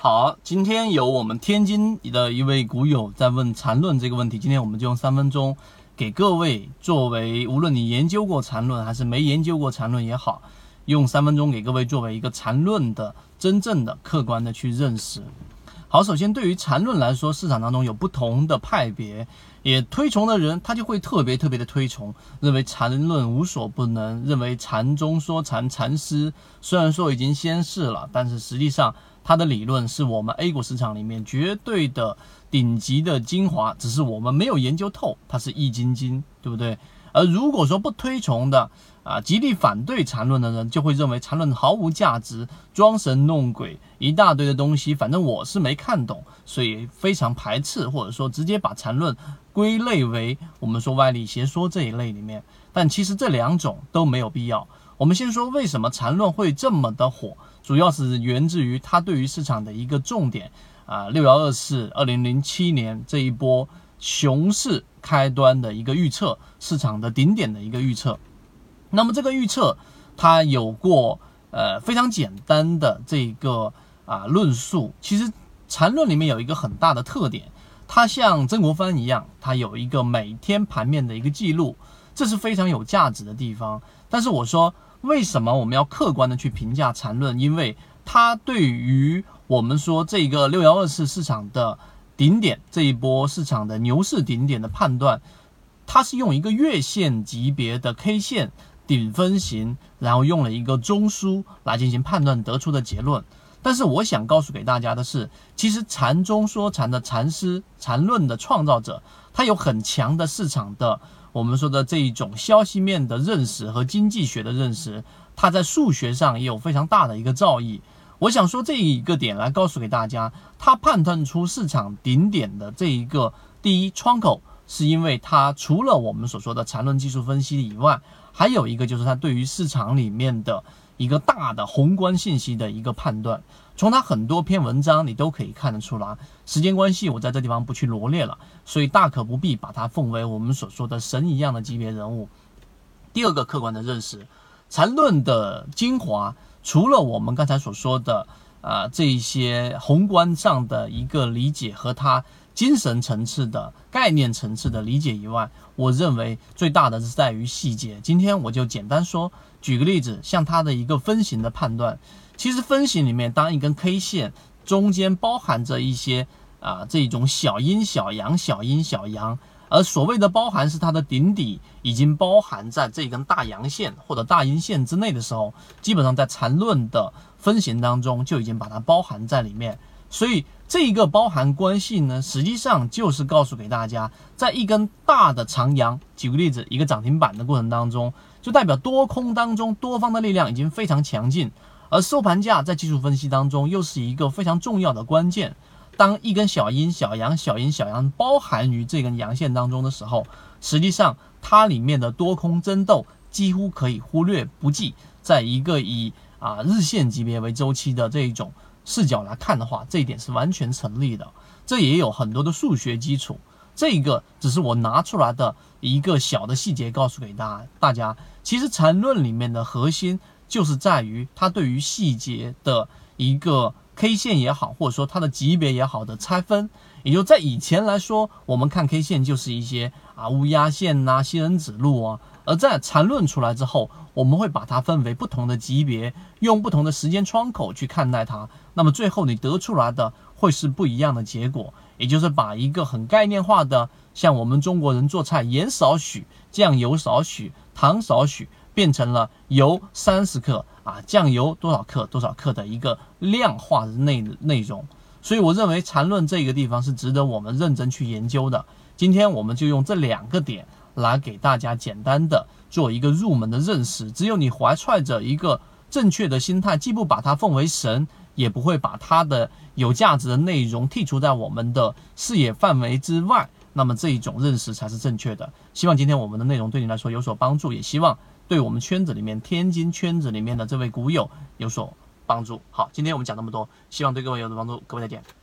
好，今天有我们天津的一位股友在问缠论这个问题，今天我们就用三分钟给各位作为，无论你研究过缠论还是没研究过缠论也好，用三分钟给各位作为一个缠论的真正的客观的去认识。好，首先对于缠论来说，市场当中有不同的派别，也推崇的人他就会特别特别的推崇，认为缠论无所不能，认为禅中说禅禅师虽然说已经仙逝了，但是实际上。它的理论是我们 A 股市场里面绝对的顶级的精华，只是我们没有研究透，它是易筋经，对不对？而如果说不推崇的啊，极力反对缠论的人，就会认为缠论毫无价值，装神弄鬼，一大堆的东西，反正我是没看懂，所以非常排斥，或者说直接把缠论归类为我们说外力邪说这一类里面。但其实这两种都没有必要。我们先说为什么缠论会这么的火。主要是源自于它对于市场的一个重点啊，六幺二四二零零七年这一波熊市开端的一个预测，市场的顶点的一个预测。那么这个预测它有过呃非常简单的这个啊论述。其实缠论里面有一个很大的特点，它像曾国藩一样，它有一个每天盘面的一个记录，这是非常有价值的地方。但是我说。为什么我们要客观的去评价缠论？因为它对于我们说这个六幺二四市场的顶点这一波市场的牛市顶点的判断，它是用一个月线级别的 K 线顶分型，然后用了一个中枢来进行判断得出的结论。但是我想告诉给大家的是，其实禅中说禅的禅师禅论的创造者，他有很强的市场的。我们说的这一种消息面的认识和经济学的认识，它在数学上也有非常大的一个造诣。我想说这一个点来告诉给大家，它判断出市场顶点的这一个第一窗口，是因为它除了我们所说的缠论技术分析以外，还有一个就是它对于市场里面的。一个大的宏观信息的一个判断，从他很多篇文章你都可以看得出来。时间关系，我在这地方不去罗列了，所以大可不必把他奉为我们所说的神一样的级别人物。第二个客观的认识，缠论的精华，除了我们刚才所说的啊这一些宏观上的一个理解和它。精神层次的概念层次的理解以外，我认为最大的是在于细节。今天我就简单说，举个例子，像它的一个分型的判断，其实分型里面，当一根 K 线中间包含着一些啊这种小阴小阳、小阴小阳，而所谓的包含是它的顶底已经包含在这根大阳线或者大阴线之内的时候，基本上在缠论的分型当中就已经把它包含在里面。所以这一个包含关系呢，实际上就是告诉给大家，在一根大的长阳，举个例子，一个涨停板的过程当中，就代表多空当中多方的力量已经非常强劲，而收盘价在技术分析当中又是一个非常重要的关键。当一根小阴小阳、小阴小阳包含于这根阳线当中的时候，实际上它里面的多空争斗几乎可以忽略不计。在一个以啊日线级别为周期的这一种。视角来看的话，这一点是完全成立的，这也有很多的数学基础。这一个只是我拿出来的一个小的细节，告诉给大大家。其实缠论里面的核心就是在于它对于细节的一个 K 线也好，或者说它的级别也好的拆分。也就在以前来说，我们看 K 线就是一些啊乌鸦线呐、仙人指路啊。而在缠论出来之后，我们会把它分为不同的级别，用不同的时间窗口去看待它。那么最后你得出来的会是不一样的结果，也就是把一个很概念化的，像我们中国人做菜，盐少许，酱油少许，糖少许，变成了油三十克啊，酱油多少克多少克的一个量化的内内容。所以我认为缠论这个地方是值得我们认真去研究的。今天我们就用这两个点。来给大家简单的做一个入门的认识。只有你怀揣着一个正确的心态，既不把它奉为神，也不会把它的有价值的内容剔除在我们的视野范围之外，那么这一种认识才是正确的。希望今天我们的内容对你来说有所帮助，也希望对我们圈子里面天津圈子里面的这位股友有所帮助。好，今天我们讲那么多，希望对各位有所帮助。各位再见。